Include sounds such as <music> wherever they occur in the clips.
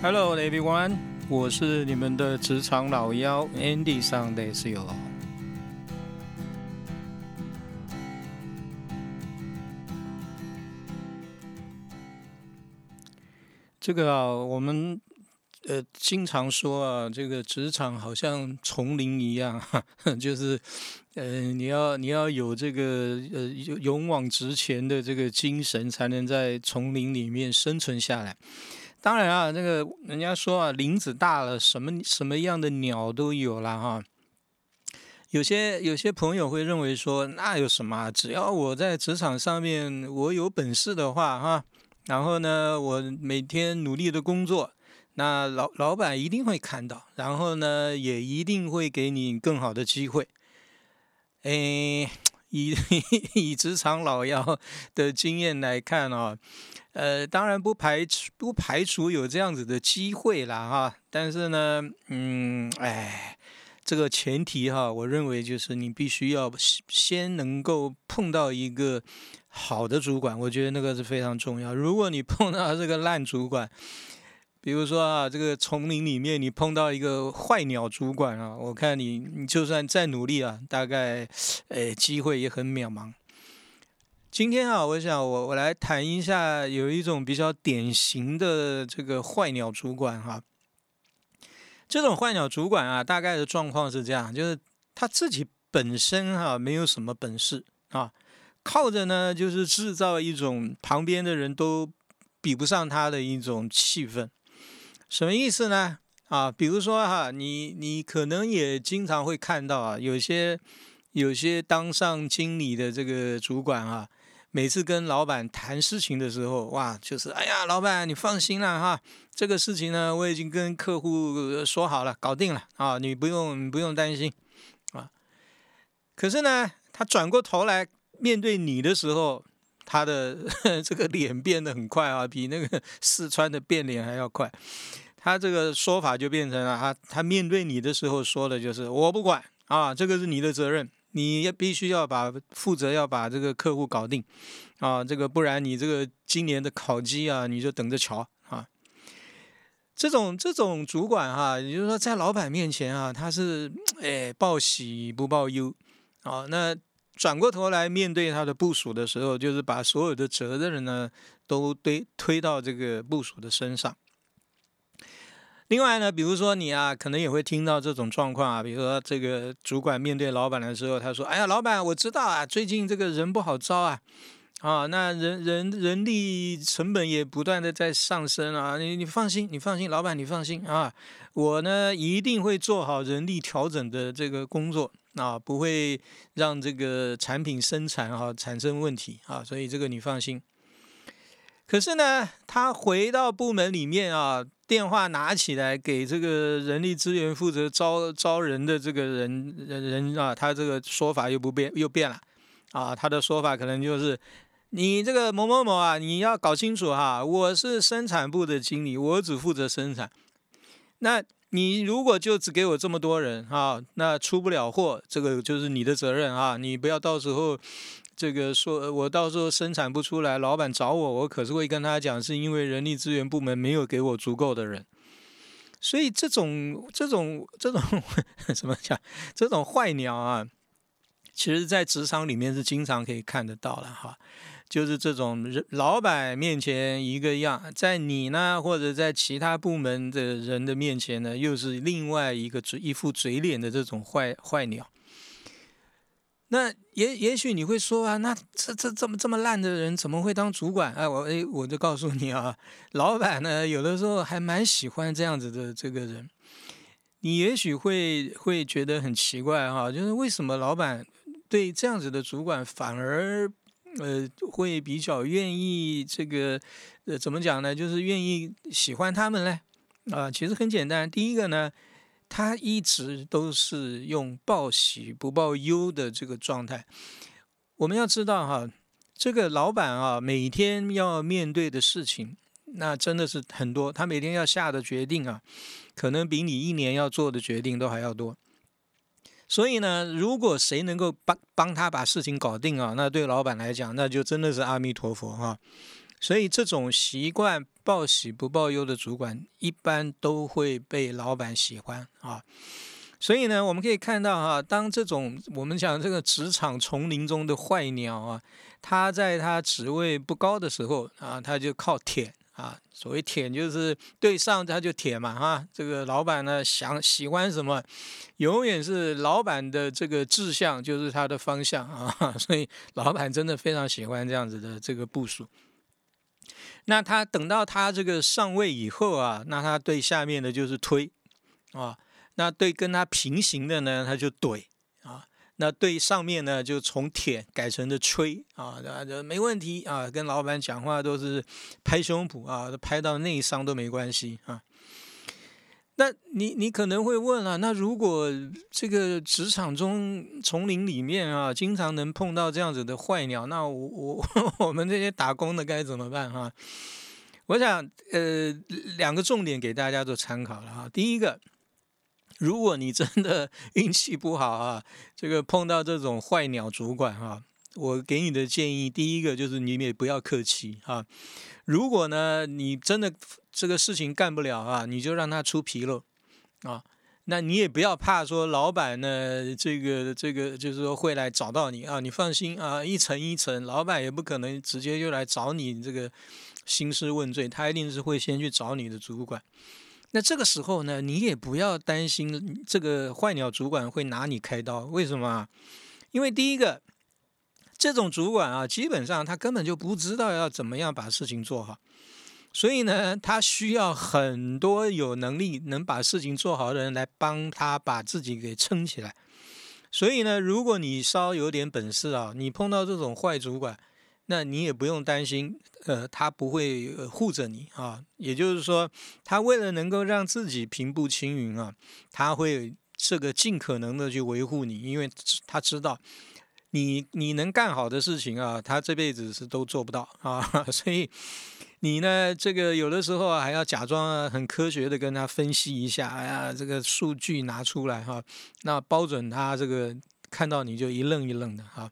Hello everyone，我是你们的职场老妖 Andy 上 d a y。这个啊，我们呃经常说啊，这个职场好像丛林一样，<laughs> 就是呃你要你要有这个呃勇往直前的这个精神，才能在丛林里面生存下来。当然啊，那个人家说啊，林子大了，什么什么样的鸟都有了哈。有些有些朋友会认为说，那有什么？只要我在职场上面我有本事的话哈，然后呢，我每天努力的工作，那老老板一定会看到，然后呢，也一定会给你更好的机会。哎，以 <laughs> 以职场老妖的经验来看啊。呃，当然不排除不排除有这样子的机会啦，哈。但是呢，嗯，哎，这个前提哈，我认为就是你必须要先能够碰到一个好的主管，我觉得那个是非常重要。如果你碰到这个烂主管，比如说啊，这个丛林里面你碰到一个坏鸟主管啊，我看你你就算再努力啊，大概，哎，机会也很渺茫。今天啊，我想我我来谈一下，有一种比较典型的这个坏鸟主管哈。这种坏鸟主管啊，大概的状况是这样，就是他自己本身哈没有什么本事啊，靠着呢就是制造一种旁边的人都比不上他的一种气氛。什么意思呢？啊，比如说哈，你你可能也经常会看到啊，有些有些当上经理的这个主管啊。每次跟老板谈事情的时候，哇，就是哎呀，老板你放心了哈，这个事情呢，我已经跟客户说好了，搞定了啊，你不用不用担心啊。可是呢，他转过头来面对你的时候，他的 <laughs> 这个脸变得很快啊，比那个四川的变脸还要快。他这个说法就变成了，他他面对你的时候说的就是我不管啊，这个是你的责任。你要必须要把负责要把这个客户搞定啊，这个不然你这个今年的考绩啊，你就等着瞧啊。这种这种主管哈，也就是说在老板面前啊，他是哎报喜不报忧啊。那转过头来面对他的部署的时候，就是把所有的责任呢都推推到这个部署的身上。另外呢，比如说你啊，可能也会听到这种状况啊，比如说这个主管面对老板的时候，他说：“哎呀，老板，我知道啊，最近这个人不好招啊，啊，那人人人力成本也不断的在上升啊，你你放心，你放心，老板你放心啊，我呢一定会做好人力调整的这个工作啊，不会让这个产品生产哈产生问题啊，所以这个你放心。可是呢，他回到部门里面啊。”电话拿起来给这个人力资源负责招招人的这个人人啊，他这个说法又不变又变了啊，他的说法可能就是你这个某某某啊，你要搞清楚哈，我是生产部的经理，我只负责生产。那你如果就只给我这么多人啊，那出不了货，这个就是你的责任啊，你不要到时候。这个说，我到时候生产不出来，老板找我，我可是会跟他讲，是因为人力资源部门没有给我足够的人。所以这种这种这种 <laughs> 怎么讲？这种坏鸟啊，其实在职场里面是经常可以看得到了哈。就是这种人，老板面前一个样，在你呢或者在其他部门的人的面前呢，又是另外一个嘴一副嘴脸的这种坏坏鸟。那也也许你会说啊，那这这这么这么烂的人怎么会当主管？哎，我哎我就告诉你啊，老板呢有的时候还蛮喜欢这样子的这个人。你也许会会觉得很奇怪哈，就是为什么老板对这样子的主管反而呃会比较愿意这个呃怎么讲呢？就是愿意喜欢他们呢？啊，其实很简单，第一个呢。他一直都是用报喜不报忧的这个状态。我们要知道哈，这个老板啊，每天要面对的事情，那真的是很多。他每天要下的决定啊，可能比你一年要做的决定都还要多。所以呢，如果谁能够帮帮他把事情搞定啊，那对老板来讲，那就真的是阿弥陀佛哈。所以这种习惯报喜不报忧的主管，一般都会被老板喜欢啊。所以呢，我们可以看到哈，当这种我们讲这个职场丛林中的坏鸟啊，他在他职位不高的时候啊，他就靠舔。啊，所谓舔就是对上他就舔嘛，哈，这个老板呢想喜欢什么，永远是老板的这个志向就是他的方向啊，<laughs> 所以老板真的非常喜欢这样子的这个部署。那他等到他这个上位以后啊，那他对下面的就是推啊，那对跟他平行的呢，他就怼。啊那对上面呢，就从舔改成的吹啊，就没问题啊。跟老板讲话都是拍胸脯啊，拍到内伤都没关系啊。那你你可能会问了，那如果这个职场中丛林里面啊，经常能碰到这样子的坏鸟，那我我 <laughs> 我们这些打工的该怎么办哈？我想呃，两个重点给大家做参考了哈。第一个。如果你真的 <laughs> 运气不好啊，这个碰到这种坏鸟主管哈，我给你的建议，第一个就是你也不要客气哈。如果呢你真的这个事情干不了啊，你就让他出纰漏啊。那你也不要怕说老板呢，这个这个就是说会来找到你啊，你放心啊，一层一层，老板也不可能直接就来找你这个兴师问罪，他一定是会先去找你的主管。那这个时候呢，你也不要担心这个坏鸟主管会拿你开刀。为什么？因为第一个，这种主管啊，基本上他根本就不知道要怎么样把事情做好，所以呢，他需要很多有能力能把事情做好的人来帮他把自己给撑起来。所以呢，如果你稍有点本事啊，你碰到这种坏主管。那你也不用担心，呃，他不会护着你啊。也就是说，他为了能够让自己平步青云啊，他会这个尽可能的去维护你，因为他知道你你能干好的事情啊，他这辈子是都做不到啊。<laughs> 所以你呢，这个有的时候还要假装很科学的跟他分析一下，哎呀，这个数据拿出来哈，那包准他这个看到你就一愣一愣的哈。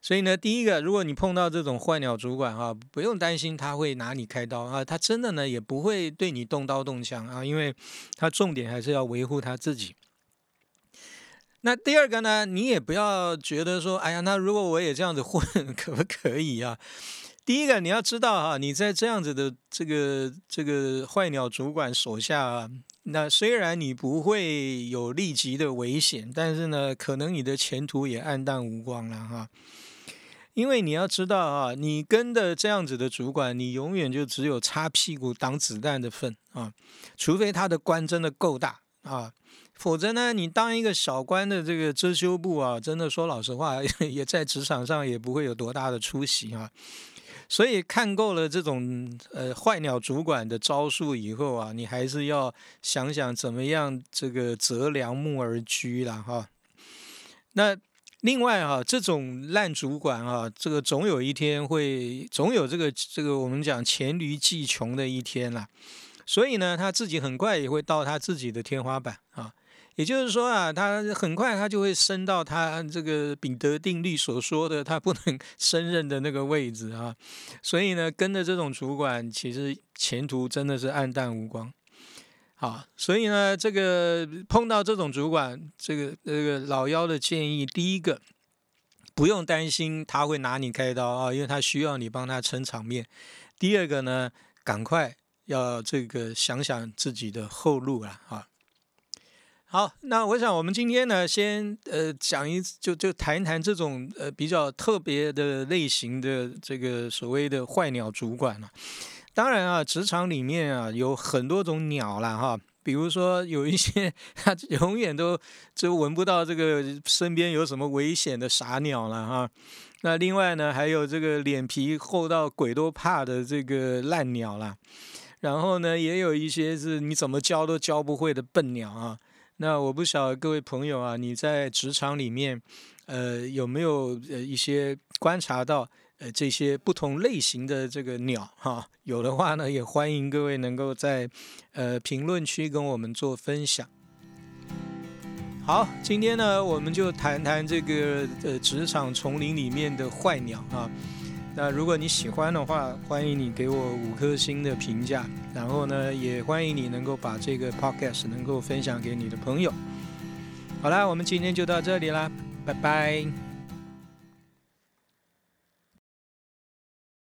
所以呢，第一个，如果你碰到这种坏鸟主管啊，不用担心他会拿你开刀啊，他真的呢也不会对你动刀动枪啊，因为他重点还是要维护他自己。那第二个呢，你也不要觉得说，哎呀，那如果我也这样子混，<laughs> 可不可以啊？第一个你要知道哈，你在这样子的这个这个坏鸟主管手下啊，那虽然你不会有立即的危险，但是呢，可能你的前途也黯淡无光了哈。因为你要知道啊，你跟的这样子的主管，你永远就只有擦屁股挡子弹的份啊，除非他的官真的够大啊，否则呢，你当一个小官的这个遮羞布啊，真的说老实话，<laughs> 也在职场上也不会有多大的出息啊。所以看够了这种呃坏鸟主管的招数以后啊，你还是要想想怎么样这个择良木而居了哈。那。另外哈，这种烂主管啊，这个总有一天会，总有这个这个我们讲黔驴技穷的一天啦。所以呢，他自己很快也会到他自己的天花板啊。也就是说啊，他很快他就会升到他这个彼得定律所说的他不能 <laughs> 升任的那个位置啊。所以呢，跟着这种主管，其实前途真的是黯淡无光。好，所以呢，这个碰到这种主管，这个这个老幺的建议，第一个不用担心他会拿你开刀啊，因为他需要你帮他撑场面。第二个呢，赶快要这个想想自己的后路了啊。好，那我想我们今天呢，先呃讲一就就谈一谈这种呃比较特别的类型的这个所谓的坏鸟主管了。当然啊，职场里面啊有很多种鸟了哈，比如说有一些它永远都就闻不到这个身边有什么危险的傻鸟了哈。那另外呢，还有这个脸皮厚到鬼都怕的这个烂鸟啦。然后呢，也有一些是你怎么教都教不会的笨鸟啊。那我不晓得各位朋友啊，你在职场里面呃有没有呃一些观察到？呃，这些不同类型的这个鸟哈，有的话呢，也欢迎各位能够在呃评论区跟我们做分享。好，今天呢，我们就谈谈这个呃职场丛林里面的坏鸟啊。那如果你喜欢的话，欢迎你给我五颗星的评价，然后呢，也欢迎你能够把这个 podcast 能够分享给你的朋友。好啦，我们今天就到这里啦，拜拜。